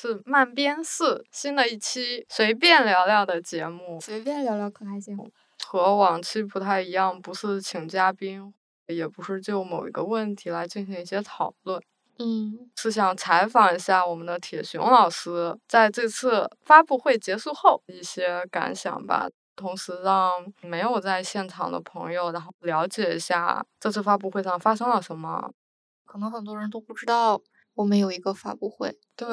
是漫编四新的一期随便聊聊的节目，随便聊聊可还行。和往期不太一样，不是请嘉宾，也不是就某一个问题来进行一些讨论，嗯，是想采访一下我们的铁熊老师在这次发布会结束后一些感想吧，同时让没有在现场的朋友，然后了解一下这次发布会上发生了什么。可能很多人都不知道我们有一个发布会，对，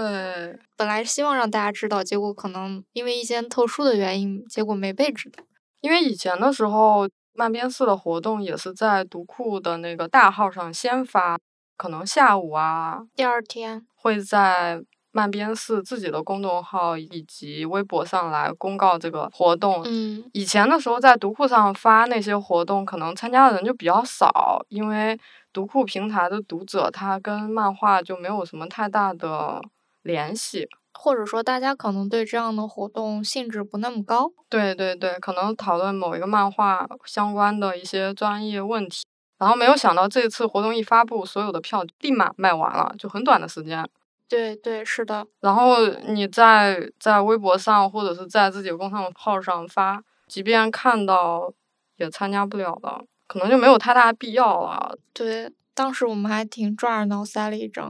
本来希望让大家知道，结果可能因为一些特殊的原因，结果没被知道。因为以前的时候，漫编四的活动也是在读库的那个大号上先发，可能下午啊第二天，会在漫编四自己的公众号以及微博上来公告这个活动。嗯，以前的时候在读库上发那些活动，可能参加的人就比较少，因为读库平台的读者他跟漫画就没有什么太大的联系。或者说大家可能对这样的活动兴致不那么高。对对对，可能讨论某一个漫画相关的一些专业问题，然后没有想到这次活动一发布，所有的票立马卖完了，就很短的时间。对对，是的，然后你在在微博上或者是在自己公众号上发，即便看到也参加不了了，可能就没有太大必要了。对，当时我们还挺抓耳挠腮了一阵，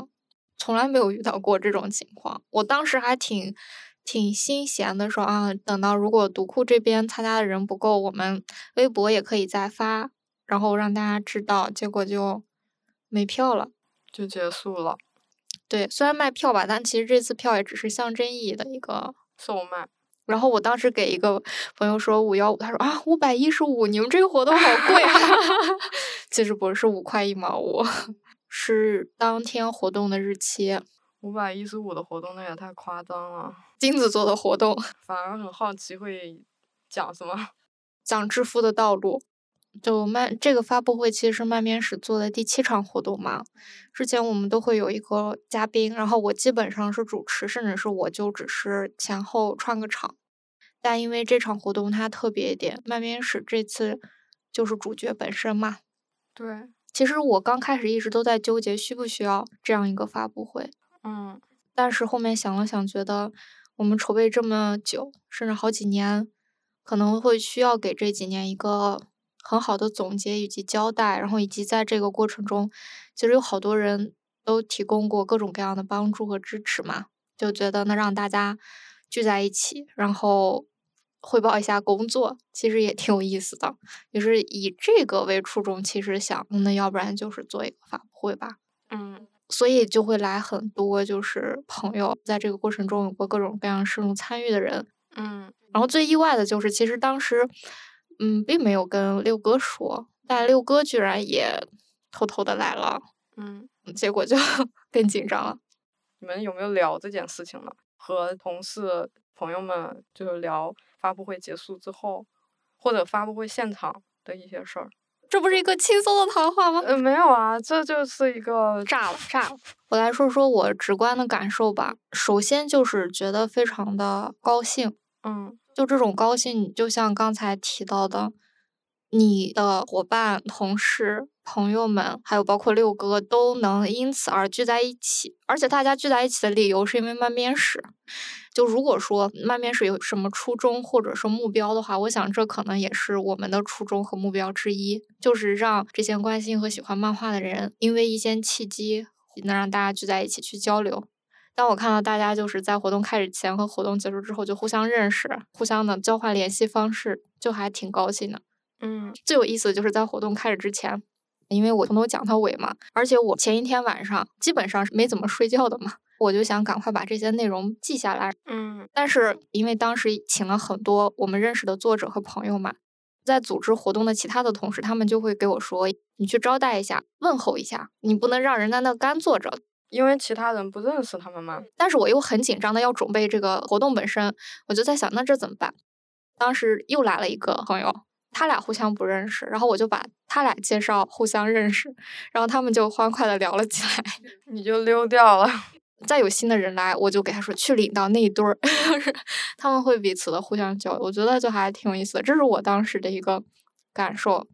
从来没有遇到过这种情况。我当时还挺挺心闲的，说啊，等到如果读库这边参加的人不够，我们微博也可以再发，然后让大家知道。结果就没票了。就结束了，对，虽然卖票吧，但其实这次票也只是象征意义的一个。售卖。然后我当时给一个朋友说五幺五，他说啊五百一十五，你们这个活动好贵啊。其实不是五块一毛五，是当天活动的日期。五百一十五的活动那也太夸张了，金子做的活动，反而很好奇会讲什么。讲致富的道路。就漫这个发布会其实是漫编史做的第七场活动嘛，之前我们都会有一个嘉宾，然后我基本上是主持，甚至是我就只是前后串个场。但因为这场活动它特别一点，漫编史这次就是主角本身嘛。对，其实我刚开始一直都在纠结需不需要这样一个发布会，嗯，但是后面想了想，觉得我们筹备这么久，甚至好几年，可能会需要给这几年一个很好的总结以及交代，然后以及在这个过程中，其实有好多人都提供过各种各样的帮助和支持嘛，就觉得能让大家聚在一起，然后汇报一下工作，其实也挺有意思的。也是以这个为初衷，其实想，那要不然就是做一个发布会吧。嗯，所以就会来很多就是朋友，在这个过程中有过各种各样深入参与的人。嗯，然后最意外的就是，其实当时，嗯，并没有跟六哥说，但六哥居然也偷偷的来了，嗯，结果就 更紧张了。你们有没有聊这件事情呢？和同事朋友们就是聊发布会结束之后，或者发布会现场的一些事儿。这不是一个轻松的谈话吗？呃，没有啊，这就是一个炸了，炸了！我来说说我直观的感受吧。首先就是觉得非常的高兴，嗯就这种高兴，就像刚才提到的，你的伙伴、同事、朋友们，还有包括六哥，都能因此而聚在一起。而且大家聚在一起的理由是因为漫编史。就如果说漫编史有什么初衷或者是目标的话，我想这可能也是我们的初衷和目标之一，就是让这些关心和喜欢漫画的人，因为一些契机，能让大家聚在一起去交流。当我看到大家就是在活动开始前和活动结束之后就互相认识，互相的交换联系方式，就还挺高兴的。嗯最有意思的就是在活动开始之前，因为我从头讲到尾嘛，而且我前一天晚上基本上是没怎么睡觉的嘛，我就想赶快把这些内容记下来。嗯但是因为当时请了很多我们认识的作者和朋友嘛，在组织活动的其他的同事，他们就会给我说：“你去招待一下，问候一下，你不能让人在那干坐着。”因为其他人不认识他们嘛。但是我又很紧张的要准备这个活动本身，我就在想，那这怎么办？当时又来了一个朋友，他俩互相不认识，然后我就把他俩介绍互相认识，然后他们就欢快的聊了起来。你就溜掉了。再有新的人来，我就给他说去领到那一堆儿，他们会彼此的互相交流，我觉得就还挺有意思的，这是我当时的一个感受。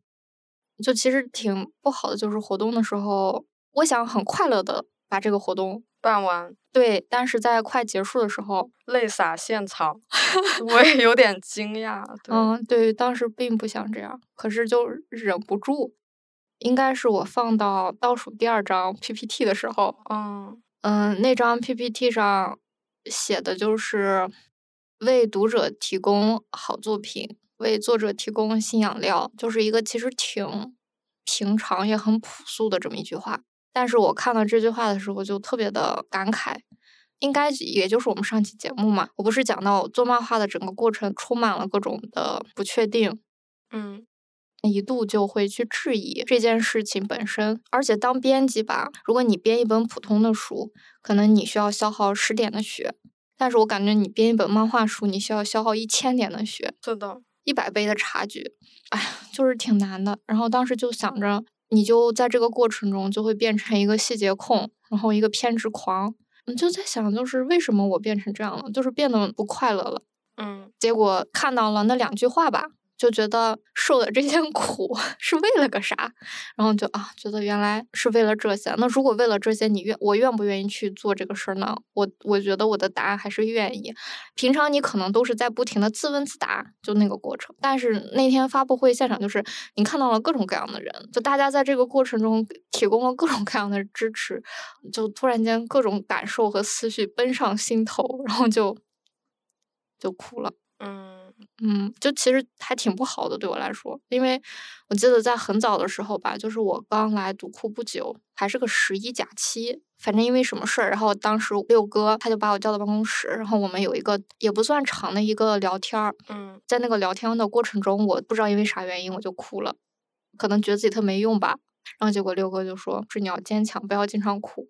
就其实挺不好的，就是活动的时候，我想很快乐的把这个活动办完，对，但是在快结束的时候，泪洒现场，我也有点惊讶。对嗯，对，当时并不想这样，可是就忍不住。应该是我放到倒数第二张 PPT 的时候，嗯嗯，那张 PPT 上写的就是为读者提供好作品，为作者提供新养料，就是一个其实挺平常也很朴素的这么一句话。但是我看到这句话的时候，就特别的感慨。应该也就是我们上期节目嘛，我不是讲到做漫画的整个过程充满了各种的不确定，嗯一度就会去质疑这件事情本身。而且当编辑吧，如果你编一本普通的书，可能你需要消耗十点的血，但是我感觉你编一本漫画书，你需要消耗一千点的血，是的，一百倍的差距，哎呀，就是挺难的。然后当时就想着，你就在这个过程中就会变成一个细节控，然后一个偏执狂。你就在想，就是为什么我变成这样了，就是变得不快乐了。嗯结果看到了那两句话吧，就觉得受的这些苦是为了个啥？然后就啊，觉得原来是为了这些。那如果为了这些，你愿我愿不愿意去做这个事儿呢？我我觉得我的答案还是愿意。平常你可能都是在不停的自问自答，就那个过程。但是那天发布会现场，就是你看到了各种各样的人，就大家在这个过程中提供了各种各样的支持，就突然间各种感受和思绪奔上心头，然后就就哭了。嗯嗯，就其实还挺不好的，对我来说，因为我记得在很早的时候吧，就是我刚来读库不久，还是个十一假期，反正因为什么事儿，然后当时六哥他就把我叫到办公室，然后我们有一个也不算长的一个聊天儿，嗯。在那个聊天的过程中，我不知道因为啥原因我就哭了，可能觉得自己特没用吧，然后结果六哥就说是你要坚强，不要经常哭，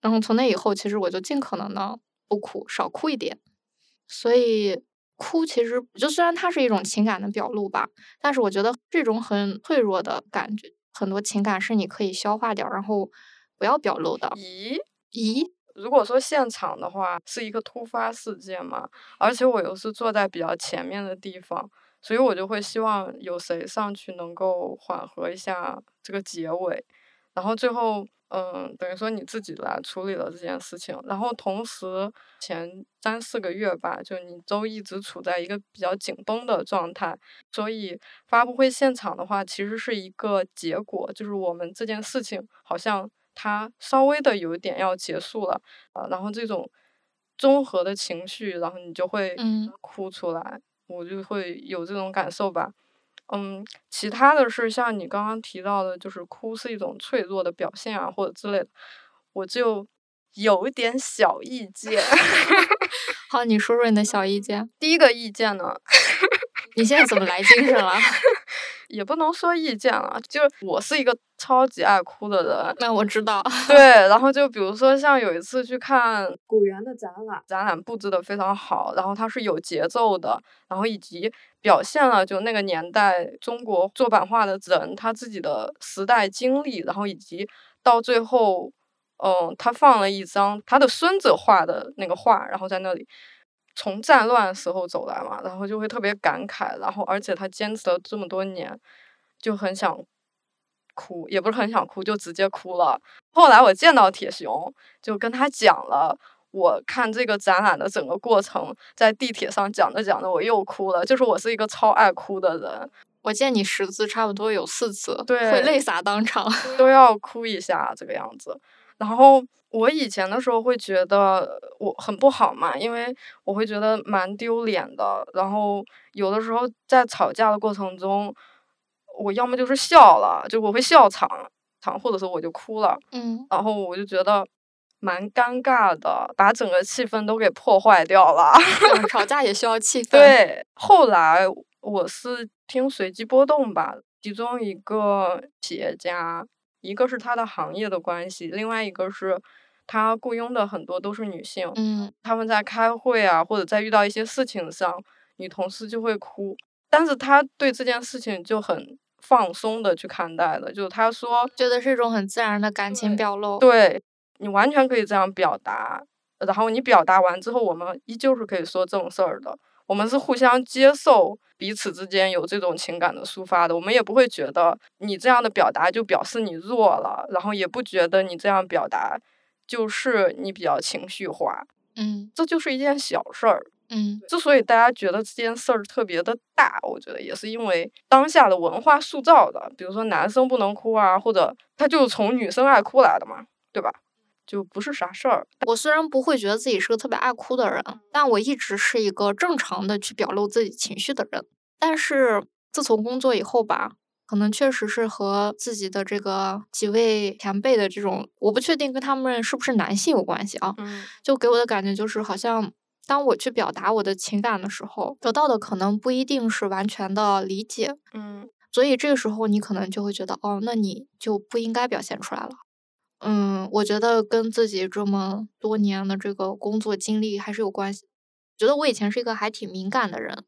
然后从那以后，其实我就尽可能的不哭，少哭一点，所以。哭其实就虽然它是一种情感的表露吧，但是我觉得这种很脆弱的感觉，很多情感是你可以消化掉，然后不要表露的。咦，咦，如果说现场的话是一个突发事件嘛，而且我又是坐在比较前面的地方，所以我就会希望有谁上去能够缓和一下这个结尾，然后最后。嗯，等于说你自己来处理了这件事情，然后同时前三四个月吧，就你都一直处在一个比较紧绷的状态，所以发布会现场的话，其实是一个结果，就是我们这件事情好像它稍微的有一点要结束了，啊，然后这种综合的情绪，然后你就会嗯哭出来，我就会有这种感受吧。嗯，其他的是像你刚刚提到的，就是哭是一种脆弱的表现啊，或者之类的，我就有一点小意见。好，你说说你的小意见。第一个意见呢，你现在怎么来精神了？也不能说意见了，就是我是一个超级爱哭的人。那我知道。对，然后就比如说像有一次去看古猿的展览，展览布置的非常好，然后它是有节奏的，然后以及表现了就那个年代中国做版画的人他自己的时代经历，然后以及到最后，嗯，他放了一张他的孙子画的那个画，然后在那里。从战乱时候走来嘛，然后就会特别感慨，然后而且他坚持了这么多年，就很想哭，也不是很想哭，就直接哭了。后来我见到铁熊，就跟他讲了我看这个展览的整个过程，在地铁上讲着讲着我又哭了，就是我是一个超爱哭的人，我见你识字差不多有四次，对会泪洒当场。都要哭一下这个样子。然后我以前的时候会觉得我很不好嘛，因为我会觉得蛮丢脸的。然后有的时候在吵架的过程中，我要么就是笑了，就我会笑场场，或者是我就哭了。嗯，然后我就觉得蛮尴尬的，把整个气氛都给破坏掉了。嗯吵架也需要气氛。，对，后来我是听随机波动吧，其中一个企业家，一个是他的行业的关系，另外一个是他雇佣的很多都是女性，嗯他们在开会啊，或者在遇到一些事情上，女同事就会哭，但是他对这件事情就很放松的去看待的，就是他说，觉得是一种很自然的感情表露。对，你完全可以这样表达，然后你表达完之后，我们依旧是可以说正事儿的。我们是互相接受彼此之间有这种情感的抒发的，我们也不会觉得你这样的表达就表示你弱了，然后也不觉得你这样表达就是你比较情绪化，嗯这就是一件小事儿。嗯之所以大家觉得这件事儿特别的大，我觉得也是因为当下的文化塑造的。比如说男生不能哭啊，或者他就是从女生爱哭来的嘛，对吧？就不是啥事儿。我虽然不会觉得自己是个特别爱哭的人，但我一直是一个正常的去表露自己情绪的人。但是自从工作以后吧，可能确实是和自己的这个几位前辈的这种，我不确定跟他们是不是男性有关系啊。嗯就给我的感觉就是，好像当我去表达我的情感的时候，得到的可能不一定是完全的理解，嗯所以这个时候你可能就会觉得，哦，那你就不应该表现出来了。嗯，我觉得跟自己这么多年的这个工作经历还是有关系。觉得我以前是一个还挺敏感的人，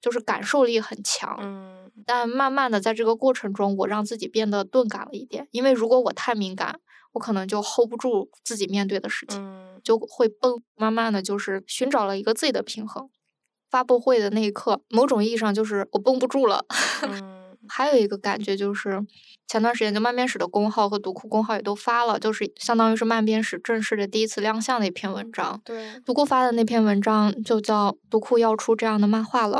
就是感受力很强。嗯但慢慢的在这个过程中，我让自己变得钝感了一点。因为如果我太敏感，我可能就 hold 不住自己面对的事情。嗯就会崩，慢慢的就是寻找了一个自己的平衡。发布会的那一刻，某种意义上就是我绷不住了。嗯还有一个感觉就是，前段时间就漫编史的公号和读库公号也都发了，就是相当于是漫编史正式的第一次亮相的一篇文章。对，读库发的那篇文章就叫《读库要出这样的漫画了》，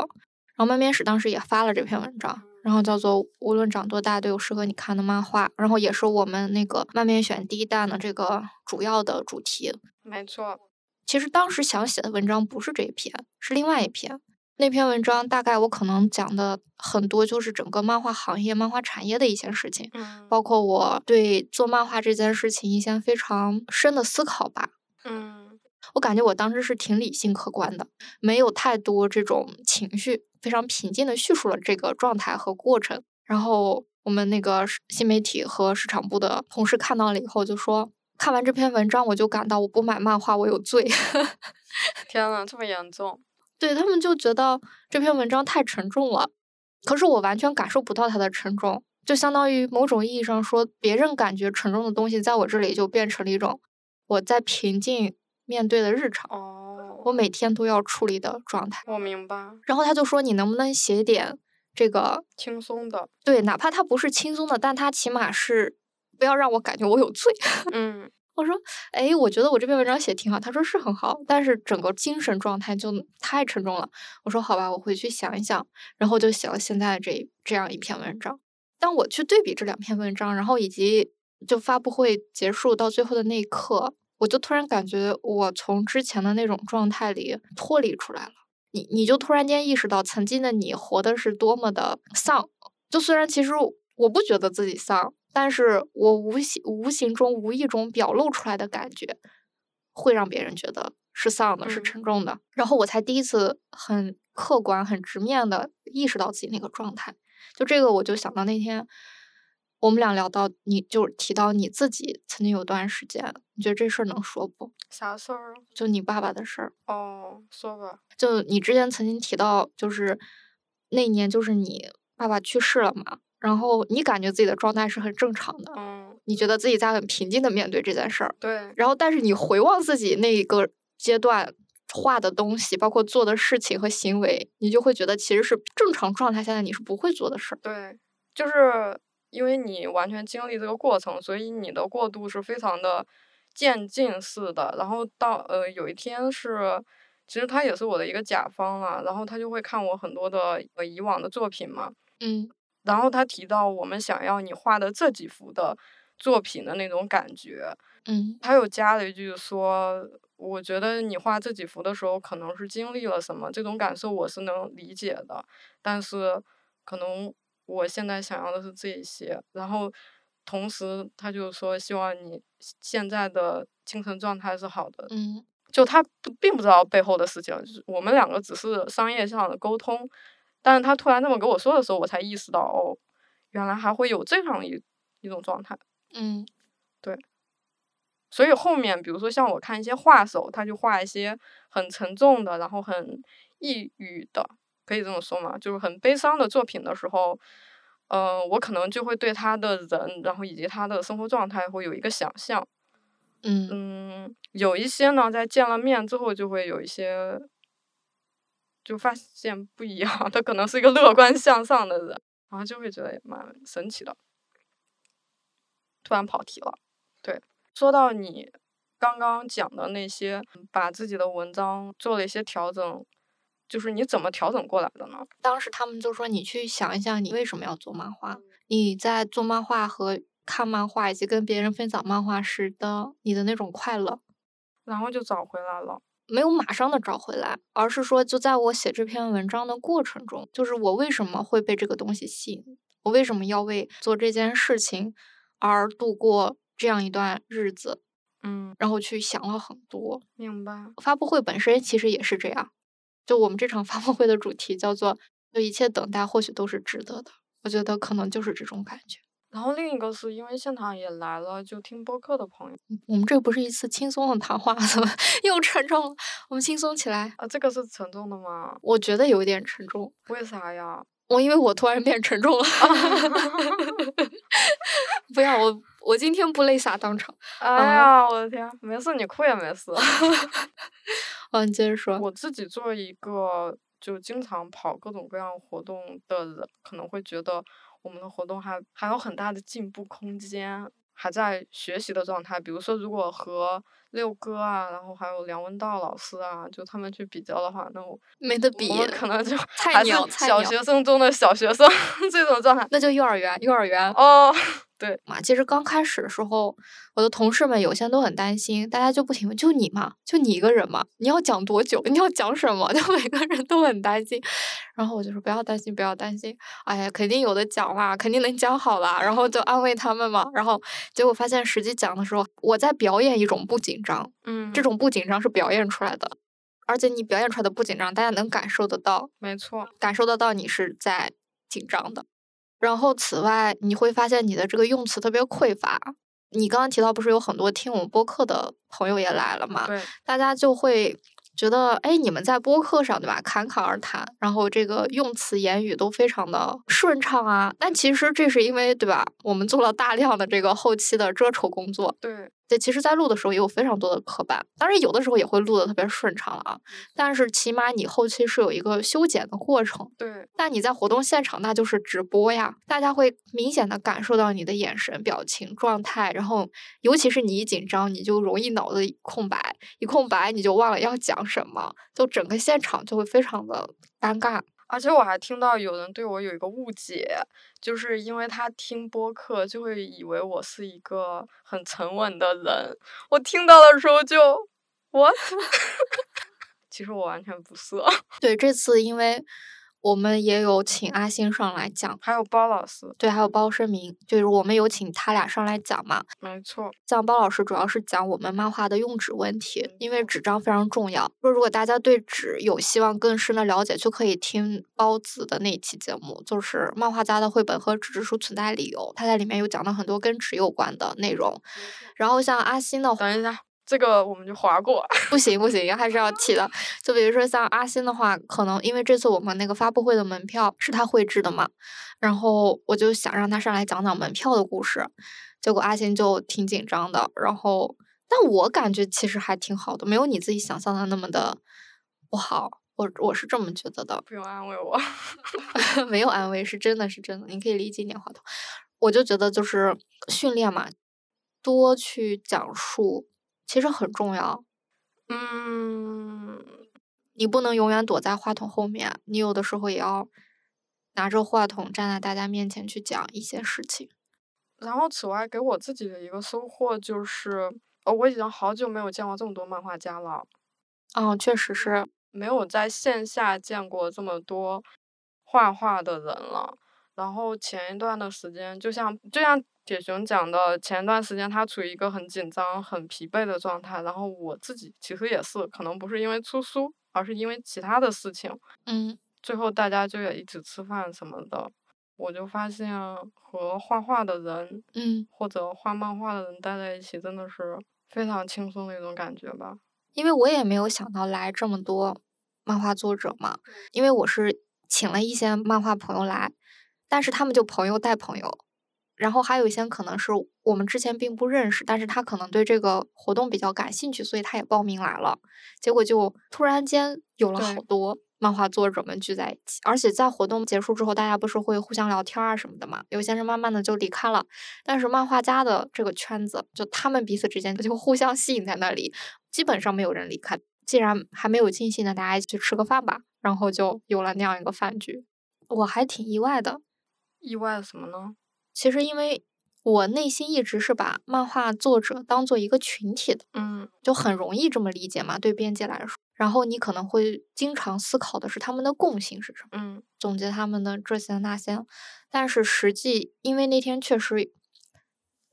然后漫编史当时也发了这篇文章，然后叫做《无论长多大都有适合你看的漫画》，然后也是我们那个漫编选第一弹的这个主要的主题。没错。其实当时想写的文章不是这一篇，是另外一篇。那篇文章大概我可能讲的很多就是整个漫画行业、漫画产业的一些事情，嗯包括我对做漫画这件事情一些非常深的思考吧。嗯我感觉我当时是挺理性客观的，没有太多这种情绪，非常平静的叙述了这个状态和过程。然后我们那个新媒体和市场部的同事看到了以后就说，看完这篇文章我就感到我不买漫画我有罪。天呐，这么严重？对他们就觉得这篇文章太沉重了，可是我完全感受不到它的沉重，就相当于某种意义上说，别人感觉沉重的东西，在我这里就变成了一种我在平静面对的日常，哦，我每天都要处理的状态。我明白，然后他就说，你能不能写点这个？轻松的。对，哪怕它不是轻松的，但它起码是不要让我感觉我有罪。嗯我说，哎，我觉得我这篇文章写挺好。他说是很好，但是整个精神状态就太沉重了。我说好吧，我回去想一想，然后就写了现在这这样一篇文章。当我去对比这两篇文章，然后以及就发布会结束到最后的那一刻，我就突然感觉我从之前的那种状态里脱离出来了。你你就突然间意识到，曾经的你活的是多么的丧。就虽然其实我不觉得自己丧，但是我无形无形中无意中表露出来的感觉，会让别人觉得是丧的，是嗯沉重的。然后我才第一次很客观、很直面的意识到自己那个状态。就这个，我就想到那天我们俩聊到，你就提到你自己曾经有段时间，你觉得这事儿能说不？啥事儿啊？就你爸爸的事儿。哦，说吧。就你之前曾经提到，就是那一年就是你爸爸去世了嘛，然后你感觉自己的状态是很正常的，嗯，你觉得自己在很平静的面对这件事儿，对，然后但是你回望自己那一个阶段画的东西，包括做的事情和行为，你就会觉得其实是正常状态下的你是不会做的事儿。对，就是因为你完全经历这个过程，所以你的过渡是非常的渐进式的。然后到呃有一天是，其实他也是我的一个甲方了，然后他就会看我很多的呃以往的作品嘛，嗯然后他提到我们想要你画的这几幅的作品的那种感觉，嗯。他又加了一句说，我觉得你画这几幅的时候，可能是经历了什么，这种感受我是能理解的，但是可能我现在想要的是这一些，然后同时他就说希望你现在的精神状态是好的，嗯。就他不并不知道背后的事情，就是我们两个只是商业上的沟通，但是他突然这么跟我说的时候，我才意识到哦，原来还会有这样一一种状态。嗯对所以后面，比如说像我看一些画手，他就画一些很沉重的，然后很抑郁的，可以这么说吗？就是很悲伤的作品的时候，嗯、我可能就会对他的人，然后以及他的生活状态会有一个想象，嗯嗯，有一些呢，在见了面之后就会有一些，就发现不一样，他可能是一个乐观向上的人，然后就会觉得也蛮神奇的。突然跑题了，对，说到你刚刚讲的那些，把自己的文章做了一些调整，就是你怎么调整过来的呢？当时他们就说你去想一想，你为什么要做漫画？你在做漫画和看漫画以及跟别人分享漫画时的你的那种快乐，然后就找回来了。没有马上的找回来，而是说就在我写这篇文章的过程中，就是我为什么会被这个东西吸引，我为什么要为做这件事情而度过这样一段日子，嗯，然后去想了很多。明白。发布会本身其实也是这样，就我们这场发布会的主题叫做“就一切等待或许都是值得的”，我觉得可能就是这种感觉。然后另一个是因为现场也来了就听播客的朋友，我们这不是一次轻松的谈话，怎 么又沉重了？我们轻松起来。啊，这个是沉重的吗？我觉得有一点沉重。为啥呀？我因为我突然变沉重了。不要我，我今天不泪洒当场。哎呀，我的天，没事，你哭也没事。嗯，你接着说。我自己作为一个就经常跑各种各样活动的人，可能会觉得我们的活动还还有很大的进步空间，还在学习的状态。比如说，如果和六哥啊，然后还有梁文道老师啊，就他们去比较的话，那我没得比我，们可能就还是小学生中的小学生 这种状态。那就幼儿园，幼儿园。哦，嘛，其实刚开始的时候，我的同事们有些人都很担心，大家就不停问，就你嘛，就你一个人嘛，你要讲多久？你要讲什么？就每个人都很担心。然后我就说不要担心，不要担心，哎呀，肯定有的讲啦，肯定能讲好啦。然后就安慰他们嘛。然后结果发现实际讲的时候，我在表演一种不紧张，嗯，这种不紧张是表演出来的，而且你表演出来的不紧张，大家能感受得到。没错，感受得到你是在紧张的。然后此外，你会发现你的这个用词特别匮乏。你刚刚提到不是有很多听我们播客的朋友也来了嘛？对，大家就会觉得，哎，你们在播客上对吧，侃侃而谈，然后这个用词言语都非常的顺畅啊。但其实这是因为对吧，我们做了大量的这个后期的遮丑工作，对，对，其实，在录的时候也有非常多的磕绊，当然有的时候也会录的特别顺畅了啊。但是起码你后期是有一个修剪的过程。对，但你在活动现场，那就是直播呀，大家会明显的感受到你的眼神、表情、状态，然后尤其是你一紧张，你就容易脑子一空白，一空白你就忘了要讲什么，就整个现场就会非常的尴尬。而且我还听到有人对我有一个误解，就是因为他听播客就会以为我是一个很沉稳的人。我听到的时候就我 其实我完全不色。对，这次因为我们也有请阿星上来讲，还有包老师，对，还有包声明，就是我们有请他俩上来讲嘛。没错，像包老师主要是讲我们漫画的用纸问题，因为纸张非常重要。说如果大家对纸有希望更深的了解，就可以听包子的那一期节目，就是漫画家的绘本和纸质书存在理由，他在里面有讲到很多跟纸有关的内容。然后像阿星的话，等一下，这个我们就划过。不行不行，还是要提的。就比如说像阿星的话，可能因为这次我们那个发布会的门票是他绘制的嘛，然后我就想让他上来讲讲门票的故事，结果阿星就挺紧张的。然后，但我感觉其实还挺好的，没有你自己想象的那么的不好。我我是这么觉得的，不用安慰我。没有安慰，是真的是真的，你可以离近点话筒。我就觉得就是训练嘛，多去讲述，其实很重要。嗯，你不能永远躲在话筒后面，你有的时候也要拿着话筒站在大家面前去讲一些事情。然后此外给我自己的一个收获就是，呃，我已经好久没有见过这么多漫画家了。嗯，确实是，没有在线下见过这么多画画的人了。然后前一段的时间，就像就像铁熊讲的，前段时间他处于一个很紧张、很疲惫的状态。然后我自己其实也是，可能不是因为出书，而是因为其他的事情。嗯最后大家就也一起吃饭什么的，我就发现和画画的人嗯，或者画漫画的人待在一起，真的是非常轻松的一种感觉吧。因为我也没有想到来这么多漫画作者嘛，因为我是请了一些漫画朋友来，但是他们就朋友带朋友，然后还有一些可能是我们之前并不认识，但是他可能对这个活动比较感兴趣，所以他也报名来了。结果就突然间有了好多漫画作者们聚在一起，而且在活动结束之后，大家不是会互相聊天啊什么的嘛？有些人慢慢的就离开了，但是漫画家的这个圈子，就他们彼此之间就互相吸引在那里，基本上没有人离开。既然还没有尽兴的，大家一起去吃个饭吧，然后就有了那样一个饭局，我还挺意外的。意外什么呢？其实因为我内心一直是把漫画作者当做一个群体的，嗯就很容易这么理解嘛，对编辑来说。然后你可能会经常思考的是他们的共性是什么，嗯总结他们的这些那些。但是实际，因为那天确实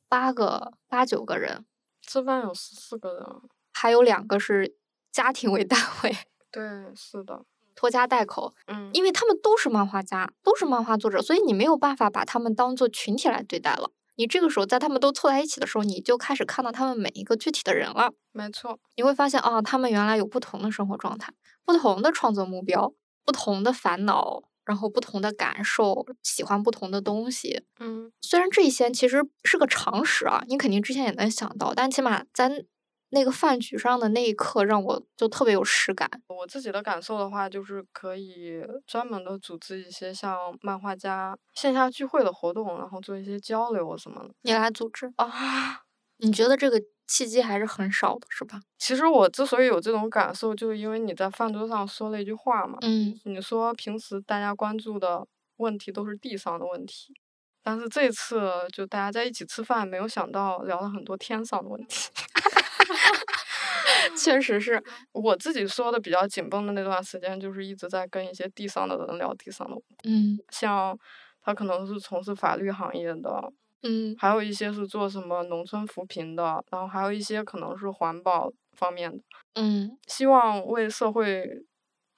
八个八九个人，吃饭有十四个人。还有两个是家庭为单位，对，是的。拖家带口，嗯，因为他们都是漫画家，都是漫画作者，所以你没有办法把他们当做群体来对待了。你这个时候在他们都凑在一起的时候，你就开始看到他们每一个具体的人了。没错。你会发现啊，他们原来有不同的生活状态、不同的创作目标、不同的烦恼，然后不同的感受，喜欢不同的东西。嗯虽然这些其实是个常识啊，你肯定之前也能想到，但起码在那个饭局上的那一刻，让我就特别有实感。我自己的感受的话，就是可以专门的组织一些像漫画家线下聚会的活动，然后做一些交流什么的你来组织，啊。你觉得这个契机还是很少的，是吧？其实我之所以有这种感受，就是因为你在饭桌上说了一句话嘛。嗯，你说平时大家关注的问题都是地上的问题，但是这次就大家在一起吃饭，没有想到聊了很多天上的问题。确实是，我自己说的比较紧绷的那段时间，就是一直在跟一些地上的人聊地上的问题，嗯。像他可能是从事法律行业的，嗯。还有一些是做什么农村扶贫的，然后还有一些可能是环保方面的，嗯。希望为社会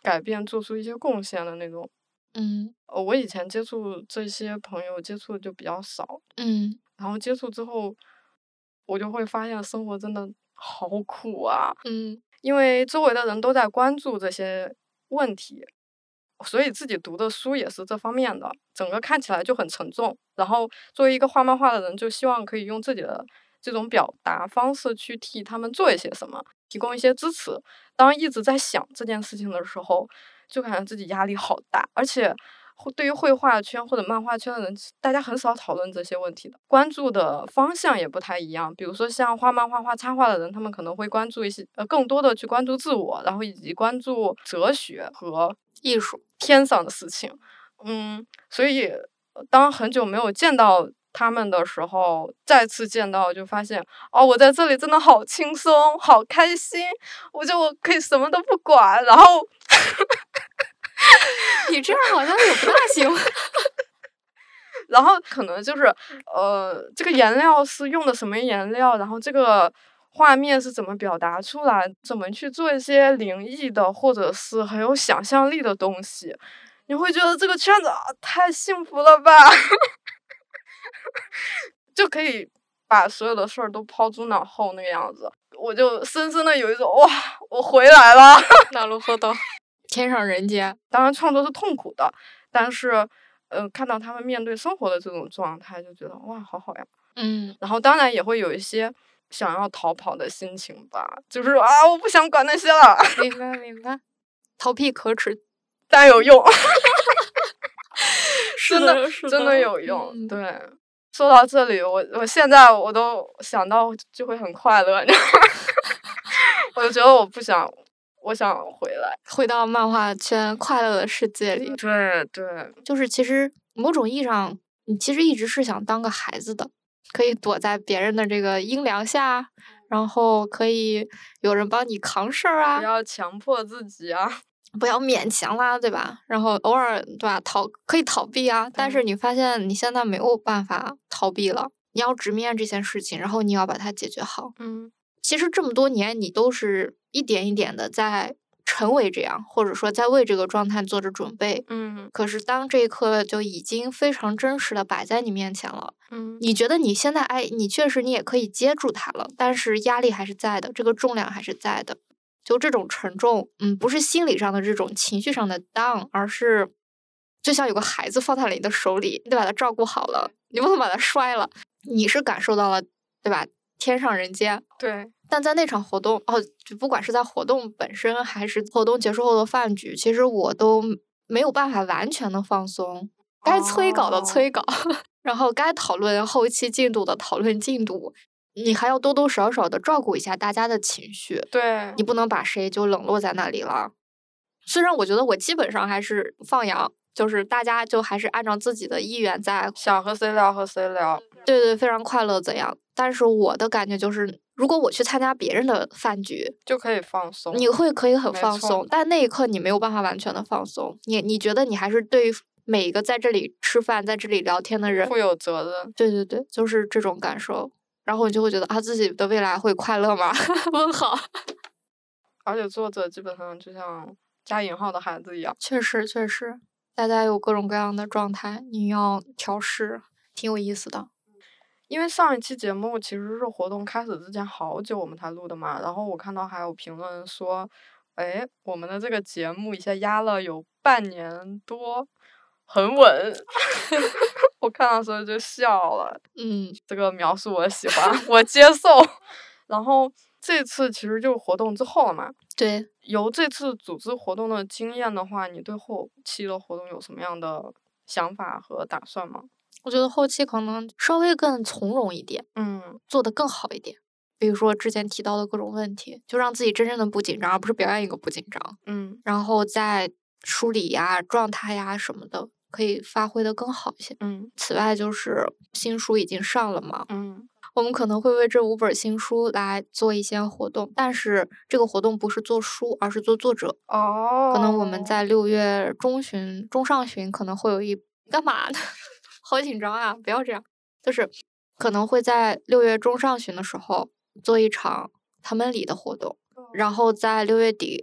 改变做出一些贡献的那种。嗯。呃，我以前接触这些朋友接触的就比较少，嗯。然后接触之后，我就会发现生活真的好苦啊，嗯因为周围的人都在关注这些问题，所以自己读的书也是这方面的，整个看起来就很沉重。然后作为一个画漫画的人，就希望可以用自己的这种表达方式去替他们做一些什么，提供一些支持。当一直在想这件事情的时候，就感觉自己压力好大，而且。会对于绘画圈或者漫画圈的人，大家很少讨论这些问题的，关注的方向也不太一样。比如说像画漫画、画插画的人，他们可能会关注一些呃更多的去关注自我，然后以及关注哲学和艺术，天上的事情。嗯，所以呃当很久没有见到他们的时候，再次见到就发现，哦，我在这里真的好轻松，好开心，我就我可以什么都不管，然后。你这样好像也不大行。然后可能就是呃，这个颜料是用的什么颜料，然后这个画面是怎么表达出来，怎么去做一些灵异的或者是很有想象力的东西，你会觉得这个圈子啊太幸福了吧，就可以把所有的事儿都抛诸脑后那个样子，我就深深的有一种哇，我回来了。那如何的？天上人间。当然，创作是痛苦的，但是，呃，看到他们面对生活的这种状态，就觉得哇，好好呀。嗯然后，当然也会有一些想要逃跑的心情吧，就是啊，我不想管那些了，明白明白。逃避可耻，但有用，是真的是真的有用。嗯对，说到这里，我我现在我都想到就会很快乐，你知道吗？我就觉得我不想，我想回来。回到漫画圈快乐的世界里，对对，就是其实某种意义上，你其实一直是想当个孩子的，可以躲在别人的这个阴凉下，然后可以有人帮你扛事儿啊不，要强迫自己啊。不要勉强啦，对吧？然后偶尔对吧，逃可以逃避啊，但是你发现你现在没有办法逃避了，你要直面这件事情，然后你要把它解决好。嗯其实这么多年，你都是一点一点的在成为这样，或者说在为这个状态做着准备。嗯可是当这一刻就已经非常真实的摆在你面前了，嗯你觉得你现在哎，你确实你也可以接住它了，但是压力还是在的，这个重量还是在的。就这种沉重，嗯，不是心理上的这种情绪上的 down，而是就像有个孩子放在了你的手里，你得把他照顾好了，你不能把他摔了。你是感受到了，对吧？天上人间。对，但在那场活动哦，就不管是在活动本身，还是活动结束后的饭局，其实我都没有办法完全的放松。该催稿的哦催稿，然后该讨论后期进度的讨论进度，你还要多多少少的照顾一下大家的情绪。对你，不能把谁就冷落在那里了。虽然我觉得我基本上还是放羊，就是大家就还是按照自己的意愿在，想和谁聊和谁聊。对对，非常快乐怎样？但是我的感觉就是，如果我去参加别人的饭局，就可以放松。你会可以很放松，但那一刻你没有办法完全的放松。你你觉得你还是对每一个在这里吃饭、在这里聊天的人，负有责任。对对对，就是这种感受。然后你就会觉得啊，自己的未来会快乐吗？问号。而且作者基本上就像加引号的孩子一样。确实确实，大家有各种各样的状态，你要调试，挺有意思的。因为上一期节目其实是活动开始之前好久我们才录的嘛，然后我看到还有评论说，哎，我们的这个节目一下压了有半年多，很稳。我看到时候就笑了，嗯，这个描述我喜欢，我接受。然后这次其实就是活动之后了嘛，对，由这次组织活动的经验的话，你对后期的活动有什么样的想法和打算吗？我觉得后期可能稍微更从容一点，嗯做得更好一点。比如说之前提到的各种问题，就让自己真正的不紧张，而不是表演一个不紧张。嗯然后在梳理呀、状态呀什么的，可以发挥的更好一些。嗯此外，就是新书已经上了嘛，嗯我们可能会为这五本新书来做一些活动，但是这个活动不是做书，而是做作者。哦，可能我们在六月中旬、中上旬可能会有一干嘛呢？好紧张啊！不要这样，就是可能会在六月中上旬的时候做一场唐门里的活动，然后在六月底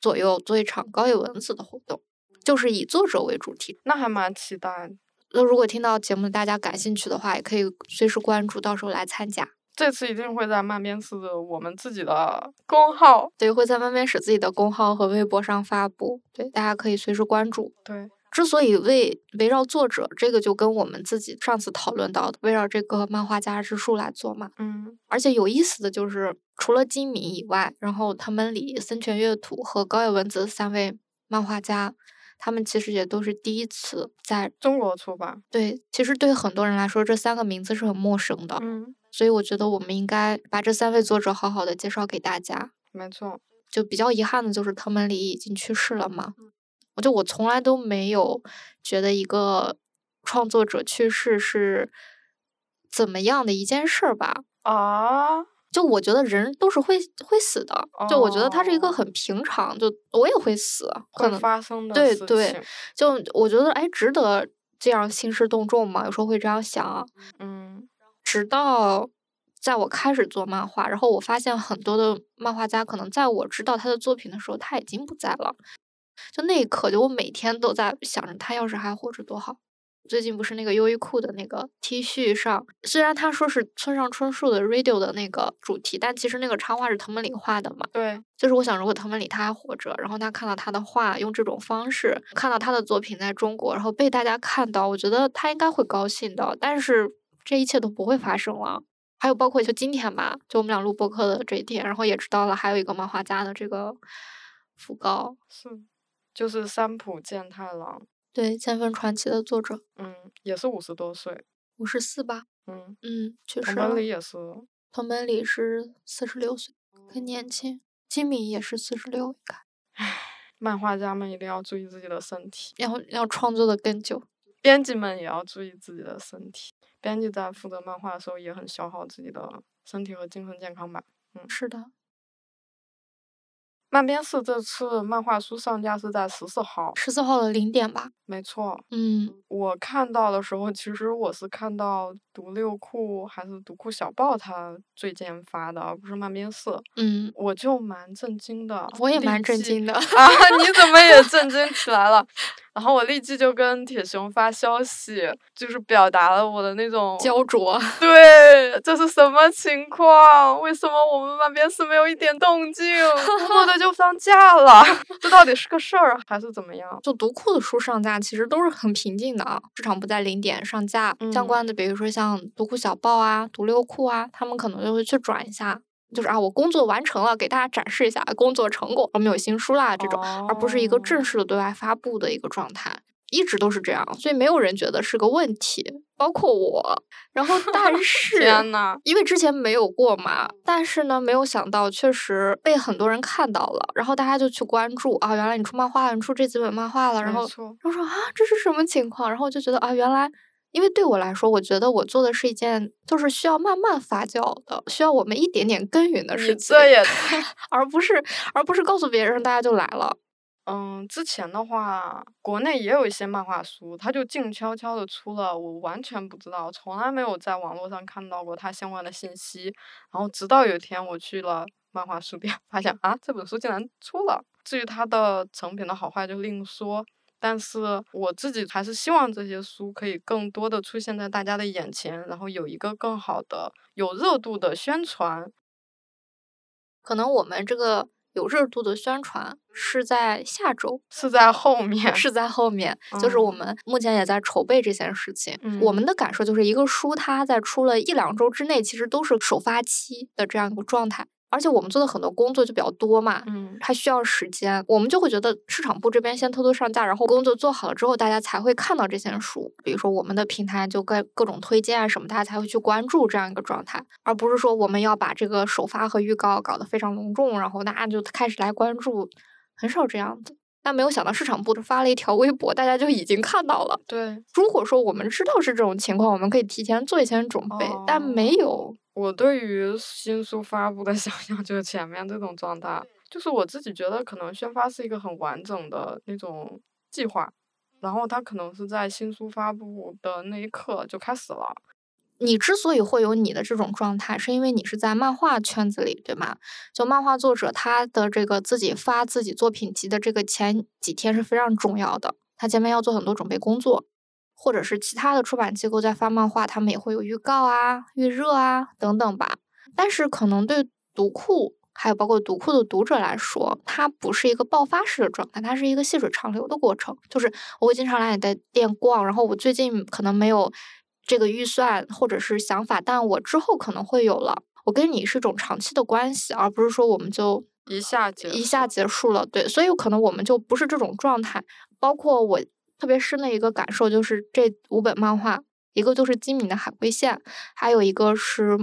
左右做一场高野文子的活动，就是以作者为主题。那还蛮期待。那如果听到节目大家感兴趣的话，也可以随时关注，到时候来参加。这次一定会在漫编寺的我们自己的公号，对，会在漫编室自己的公号和微博上发布，对，大家可以随时关注。对，之所以为围绕作者，这个就跟我们自己上次讨论到的，围绕这个漫画家之树来做嘛。嗯而且有意思的就是，除了金敏以外，然后他们里森泉月土和高野文子三位漫画家，他们其实也都是第一次在中国出版，对，其实对很多人来说，这三个名字是很陌生的，嗯，所以我觉得我们应该把这三位作者好好的介绍给大家。没错，就比较遗憾的就是藤本里已经去世了嘛。我就我从来都没有觉得一个创作者去世是怎么样的一件事儿吧。啊，就我觉得人都是会会死的，就我觉得它是一个哦很平常，就我也会死，可能发生的对对，就我觉得哎值得这样兴师动众嘛，有时候会这样想啊。嗯直到在我开始做漫画，然后我发现很多的漫画家可能在我知道他的作品的时候，他已经不在了。就那一刻，就我每天都在想着他要是还活着多好。最近不是那个优衣库的那个 T 恤上，虽然他说是村上春树的 Radio 的那个主题，但其实那个插画是藤本里画的嘛。对，就是我想，如果藤本里他还活着，然后他看到他的画用这种方式看到他的作品在中国，然后被大家看到，我觉得他应该会高兴的。但是这一切都不会发生了。还有包括就今天吧，就我们俩录播客的这一天，然后也知道了还有一个漫画家的这个讣告，是，就是三浦健太郎，对《剑锋传奇》的作者，嗯，也是五十多岁，五十四吧，嗯，嗯，确实藤了。本里也是，藤本里是四十六岁，很年轻。金敏也是四十六，应该漫画家们一定要注意自己的身体，要要创作的更久。编辑们也要注意自己的身体。编辑在负责漫画的时候也很消耗自己的身体和精神健康吧。嗯是的，漫边是这次漫画书上架是在十四号，十四号的零点吧。没错。嗯，我看到的时候，其实我是看到读六库还是读库小报他最近发的，而不是漫编四，嗯，我就蛮震惊的。我也蛮震惊的。啊！你怎么也震惊起来了？然后我立即就跟铁熊发消息，就是表达了我的那种焦灼。对，这是什么情况？为什么我们漫边四没有一点动静？默默的就上架了，这到底是个事儿还是怎么样？就读库的书上架其实都是很平静的啊，市场不在零点上架。相关的，比如说像读库小报啊、读六库啊，他们可能就会去转一下。就是啊，我工作完成了，给大家展示一下工作成果，我们有新书啦这种，而不是一个正式的对外发布的一个状态，一直都是这样，所以没有人觉得是个问题，包括我。然后，但 是，天呐，因为之前没有过嘛，但是呢，没有想到确实被很多人看到了，然后大家就去关注啊，原来你出漫画了，你出这几本漫画了，然后，然后说啊，这是什么情况？然后就觉得啊，原来。因为对我来说，我觉得我做的是一件就是需要慢慢发酵的，需要我们一点点耕耘的事情，这也 而不是而不是告诉别人大家就来了。嗯，之前的话，国内也有一些漫画书，它就静悄悄的出了，我完全不知道，从来没有在网络上看到过它相关的信息。然后直到有一天我去了漫画书店，发现啊，这本书竟然出了。至于它的成品的好坏就另说。但是我自己还是希望这些书可以更多的出现在大家的眼前，然后有一个更好的、有热度的宣传。可能我们这个有热度的宣传是在下周，是在后面，是在后面。就是我们目前也在筹备这件事情。我们的感受就是一个书，它在出了一两周之内，其实都是首发期的这样一个状态。而且我们做的很多工作就比较多嘛，嗯，还需要时间，我们就会觉得市场部这边先偷偷上架，然后工作做好了之后，大家才会看到这些书。比如说我们的平台就各各种推荐啊什么，大家才会去关注这样一个状态，而不是说我们要把这个首发和预告搞得非常隆重，然后大家就开始来关注，很少这样子。但没有想到市场部发了一条微博，大家就已经看到了。对，如果说我们知道是这种情况，我们可以提前做一些准备，但没有。我对于新书发布的 想象就是前面这种状态，就是我自己觉得可能宣发是一个很完整的那种计划，然后它可能是在新书发布的那一刻就开始了。你之所以会有你的这种状态，是因为你是在漫画圈子里，对吗？就漫画作者他的这个自己发自己作品集的这个前几天是非常重要的，他前面要做很多准备工作。或者是其他的出版机构在发漫画，他们也会有预告啊、预热啊等等吧。但是可能对读库还有包括读库的读者来说，它不是一个爆发式的状态，它是一个细水长流的过程。就是我会经常来你的店逛，然后我最近可能没有这个预算或者是想法，但我之后可能会有了。我跟你是一种长期的关系，而不是说我们就一下结一下结束了。对，所以可能我们就不是这种状态。包括我。特别深的一个感受就是这五本漫画，一个就是金敏的《海龟线》，还有一个是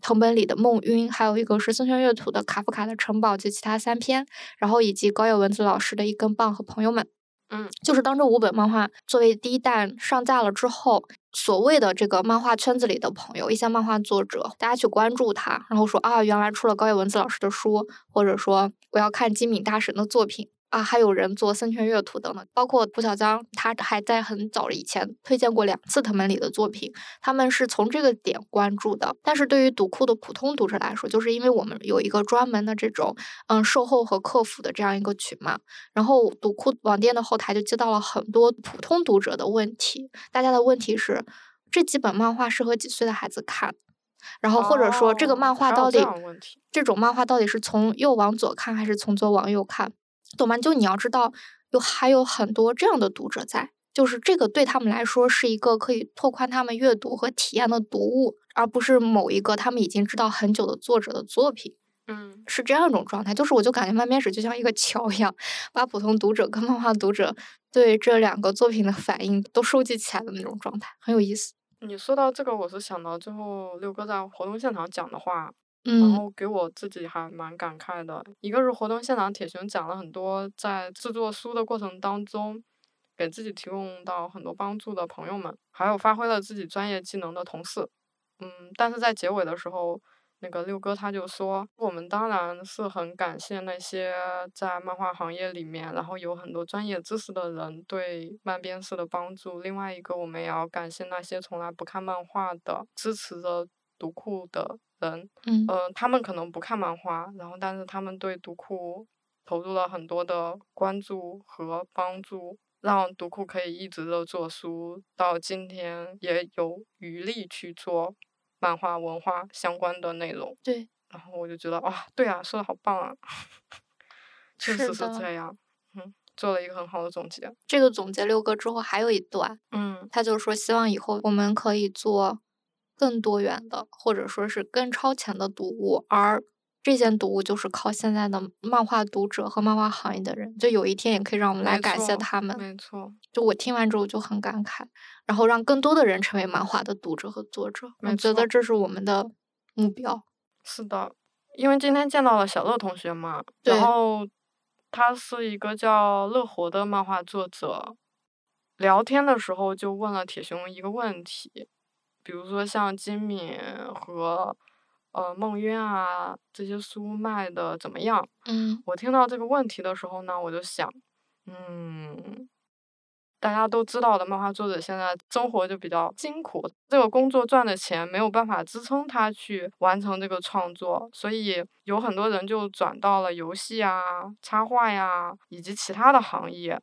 藤本里的《梦晕》，还有一个是森泉月土的《卡夫卡的城堡》及其他三篇，然后以及高野文子老师的一根棒和朋友们。嗯，就是当这五本漫画作为第一弹上架了之后，所谓的这个漫画圈子里的朋友，一些漫画作者，大家去关注他，然后说啊，原来出了高野文子老师的书，或者说我要看金敏大神的作品。啊，还有人做三泉月图等等，包括蒲小江，他还在很早以前推荐过两次藤本里的作品，他们是从这个点关注的。但是对于读库的普通读者来说，就是因为我们有一个专门的这种嗯售后和客服的这样一个群嘛，然后读库网店的后台就接到了很多普通读者的问题，大家的问题是这几本漫画适合几岁的孩子看，然后或者说这个漫画到底这种漫画到底是从右往左看还是从左往右看？懂吗？就你要知道，有还有很多这样的读者在，就是这个对他们来说是一个可以拓宽他们阅读和体验的读物，而不是某一个他们已经知道很久的作者的作品。嗯，是这样一种状态。就是我就感觉漫边史就像一个桥一样，把普通读者跟漫画读者对这两个作品的反应都收集起来的那种状态，很有意思。你说到这个，我是想到最后六哥在活动现场讲的话。然后给我自己还蛮感慨的，一个是活动现场，铁熊讲了很多在制作书的过程当中，给自己提供到很多帮助的朋友们，还有发挥了自己专业技能的同事。嗯，但是在结尾的时候，那个六哥他就说，我们当然是很感谢那些在漫画行业里面，然后有很多专业知识的人对漫编式的帮助。另外一个，我们也要感谢那些从来不看漫画的支持着读库的。人，嗯，他们可能不看漫画，然后但是他们对读库投入了很多的关注和帮助，让读库可以一直的做书，到今天也有余力去做漫画文化相关的内容。对，然后我就觉得哇，对啊，说的好棒啊，确实是这样，嗯，做了一个很好的总结，这个总结六哥之后还有一段，嗯他就说希望以后我们可以做更多元的，或者说是更超前的读物，而这件读物就是靠现在的漫画读者和漫画行业的人，就有一天也可以让我们来感谢他们。没错，就我听完之后就很感慨，然后让更多的人成为漫画的读者和作者，我觉得这是我们的目标。是的，因为今天见到了小乐同学嘛，然后他是一个叫乐活的漫画作者，聊天的时候就问了铁熊一个问题，比如说像金敏和呃梦渊啊这些书卖的怎么样？嗯我听到这个问题的时候呢，我就想，嗯，大家都知道的，漫画作者现在生活就比较辛苦，这个工作赚的钱没有办法支撑他去完成这个创作，所以有很多人就转到了游戏啊、插画呀以及其他的行业。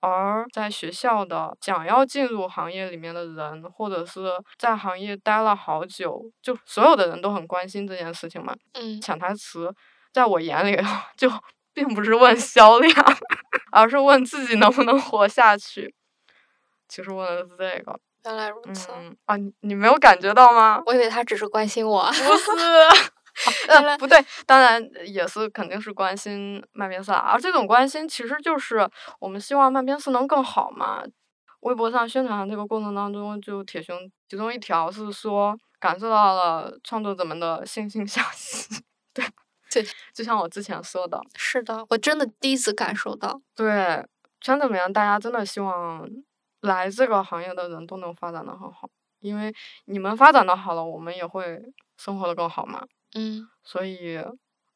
而在学校的想要进入行业里面的人，或者是在行业待了好久，就所有的人都很关心这件事情嘛。嗯潜台词，在我眼里 就并不是问销量，而是问自己能不能活下去。其实问的是这个，原来如此，嗯啊，你你没有感觉到吗？我以为他只是关心我。不是，呃，不对，当然也是肯定是关心漫边四啦，而这种关心其实就是我们希望漫边四能更好嘛。微博上宣传的这个过程当中，就铁熊其中一条是说感受到了创作者们的惺惺相惜，对 对，就像我之前说的，是的，我真的第一次感受到。对圈子里面大家真的希望来这个行业的人都能发展的很好，因为你们发展的好了，我们也会生活的更好嘛。嗯，所以，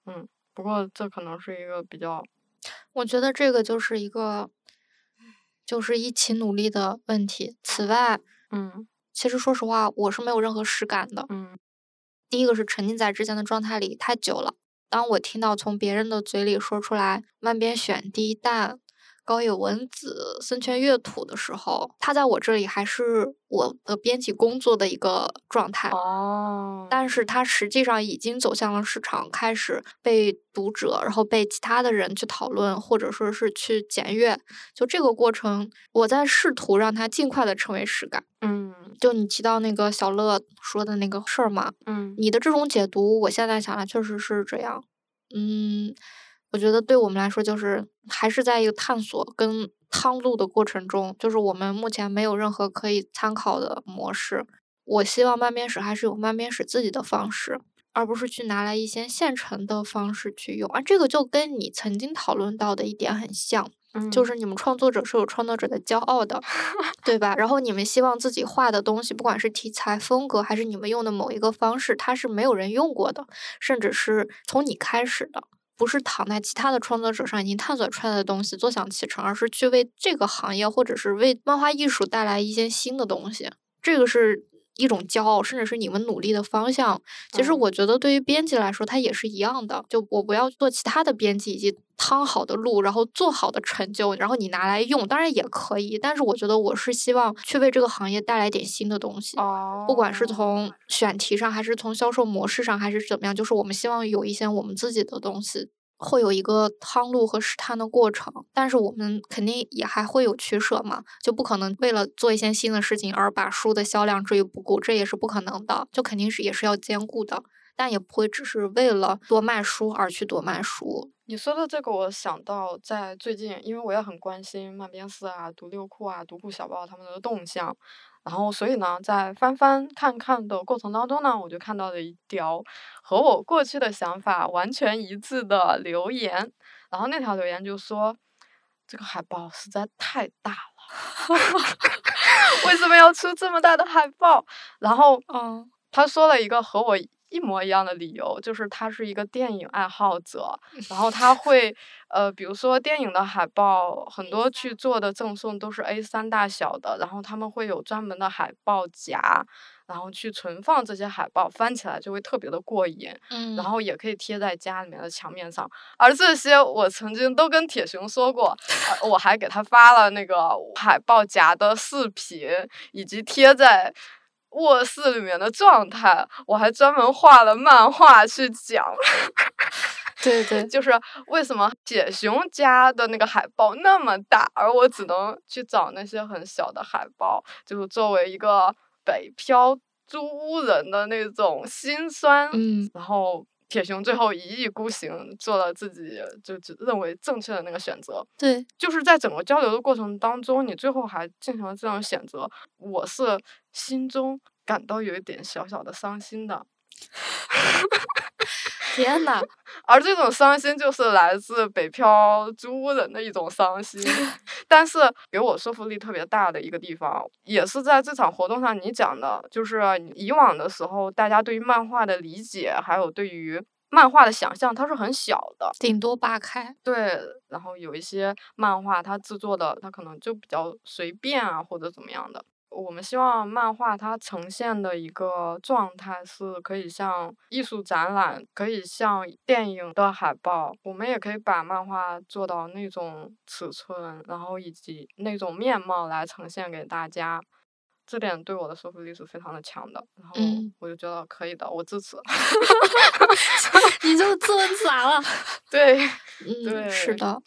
嗯，不过这可能是一个比较，我觉得这个就是一个，就是一起努力的问题。此外，嗯其实说实话，我是没有任何实感的。嗯第一个是沉浸在之前的状态里太久了。当我听到从别人的嘴里说出来“万边选低蛋”、“高野文子”、“森泉月土”的时候，他在我这里还是我的编辑工作的一个状态。哦，但是他实际上已经走向了市场，开始被读者，然后被其他的人去讨论，或者说是去检阅。就这个过程，我在试图让它尽快的成为实感。嗯就你提到那个小乐说的那个事儿嘛，嗯你的这种解读，我现在想来确实是这样。嗯，我觉得对我们来说，就是还是在一个探索跟趟路的过程中，就是我们目前没有任何可以参考的模式。我希望漫边史还是有漫边史自己的方式，而不是去拿来一些现成的方式去用。啊，这个就跟你曾经讨论到的一点很像，嗯，就是你们创作者是有创作者的骄傲的，对吧？然后你们希望自己画的东西，不管是题材、风格，还是你们用的某一个方式，它是没有人用过的，甚至是从你开始的，不是躺在其他的创作者上已经探索出来的东西坐享其成，而是去为这个行业或者是为漫画艺术带来一些新的东西。这个是一种骄傲，甚至是你们努力的方向。其实嗯我觉得对于编辑来说，它也是一样的。就我不要做其他的编辑以及趟好的路，然后做好的成就，然后你拿来用，当然也可以。但是我觉得我是希望去为这个行业带来点新的东西。哦，不管是从选题上，还是从销售模式上，还是怎么样，就是我们希望有一些我们自己的东西，会有一个趟路和试探的过程。但是我们肯定也还会有取舍嘛，就不可能为了做一些新的事情而把书的销量置于不顾，这也是不可能的。就肯定是也是要兼顾的，但也不会只是为了多卖书而去多卖书。你说的这个，我想到在最近，因为我也很关心漫边四啊、读六库啊、读库小报他们的动向，然后所以呢，在翻翻看看的过程当中呢，我就看到了一条和我过去的想法完全一致的留言，然后那条留言就说，这个海报实在太大了，为什么要出这么大的海报？然后嗯他说了一个和我一模一样的理由，就是他是一个电影爱好者，然后他会，呃，比如说电影的海报，很多去做的赠送都是 A 三大小的，然后他们会有专门的海报夹，然后去存放这些海报，翻起来就会特别的过瘾，嗯，然后也可以贴在家里面的墙面上。而这些我曾经都跟铁熊说过，呃我还给他发了那个海报夹的视频，以及贴在。卧室里面的状态，我还专门画了漫画去讲，对对，就是为什么铁熊家的那个海报那么大，而我只能去找那些很小的海报，就是作为一个北漂租屋人的那种心酸。嗯。然后铁熊最后一意孤行，做了自己就只认为正确的那个选择。对，就是在整个交流的过程当中，你最后还进行了这样选择，我是心中感到有一点小小的伤心的。天呐，而这种伤心就是来自北漂租屋人的一种伤心，但是给我说服力特别大的一个地方，也是在这场活动上你讲的，就是以往的时候，大家对于漫画的理解，还有对于漫画的想象，它是很小的。顶多八开，对，然后有一些漫画它制作的，它可能就比较随便啊，或者怎么样的。我们希望漫画它呈现的一个状态是可以像艺术展览，可以像电影的海报，我们也可以把漫画做到那种尺寸，然后以及那种面貌来呈现给大家。这点对我的说服力是非常的强的，然后嗯我就觉得可以的，我支持。你就自问自答了。对，嗯，对是的。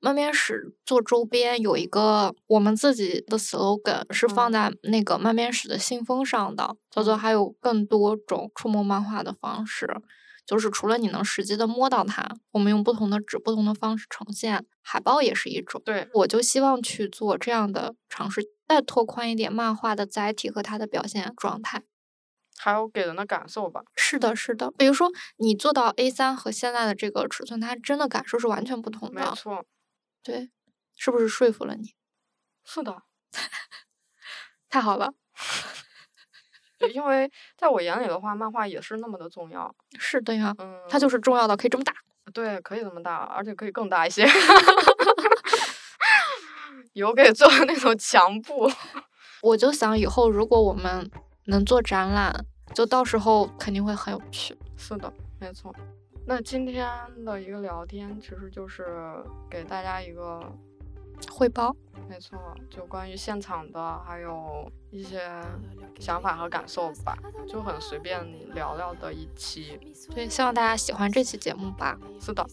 漫面史做周边有一个我们自己的 slogan 是放嗯在那个漫面史的信封上的，叫做嗯还有更多种触摸漫画的方式，就是除了你能实际的摸到它，我们用不同的纸、不同的方式呈现。海报也是一种，对，我就希望去做这样的尝试，再拓宽一点漫画的载体和它的表现状态。还有给人的感受吧。是的，是的。比如说，你做到 A 三和现在的这个尺寸，它真的感受是完全不同的。没错，对，是不是说服了你？是的。太好了。因为在我眼里的话，漫画也是那么的重要。是的呀，嗯，它就是重要的，可以这么大。对，可以这么大，而且可以更大一些。以后可以做那种墙布。我就想以后如果我们能做展览，就到时候肯定会很有趣。是的，没错。那今天的一个聊天，其实就是给大家一个，汇报，没错，就关于现场的，还有一些想法和感受吧，就很随便聊聊的一期。对，希望大家喜欢这期节目吧。是的，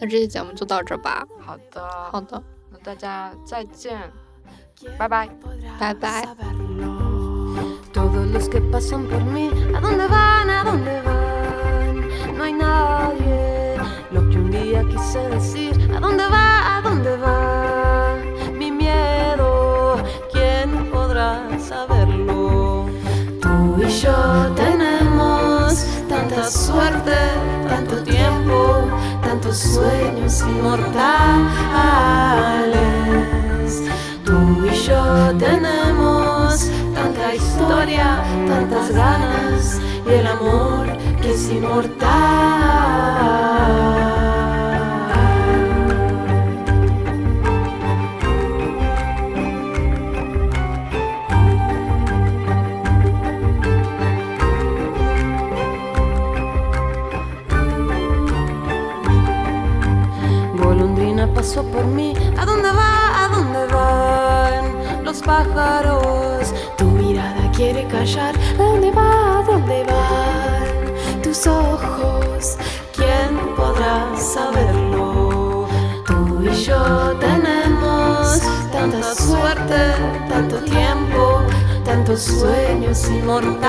那这期节目就到这吧。好的，好的，那大家再见，拜拜。拜拜。No hay nadie. Lo que un día quise decir, ¿a dónde va? ¿A dónde va? Mi miedo, ¿quién podrá saberlo? Tú y yo tenemos tanta suerte, tanto tiempo, tantos sueños inmortales. Tú y yo tenemos tanta historia, tantas ganas y el amor que es inmortal. Golondrina pasó por mí. ¿A dónde va? ¿A dónde van los pájaros? Tu mirada quiere callar. ¿A dónde va? ¿A dónde van ojos? ¿Quién podrá saberlo? Tú y yo tenemos tanta suerte, tanto tiempo, tantos sueños inmortales.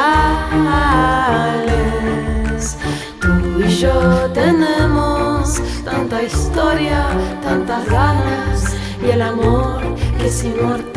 Tú y yo tenemos tanta historia, tantas ganas y el amor que es inmortal.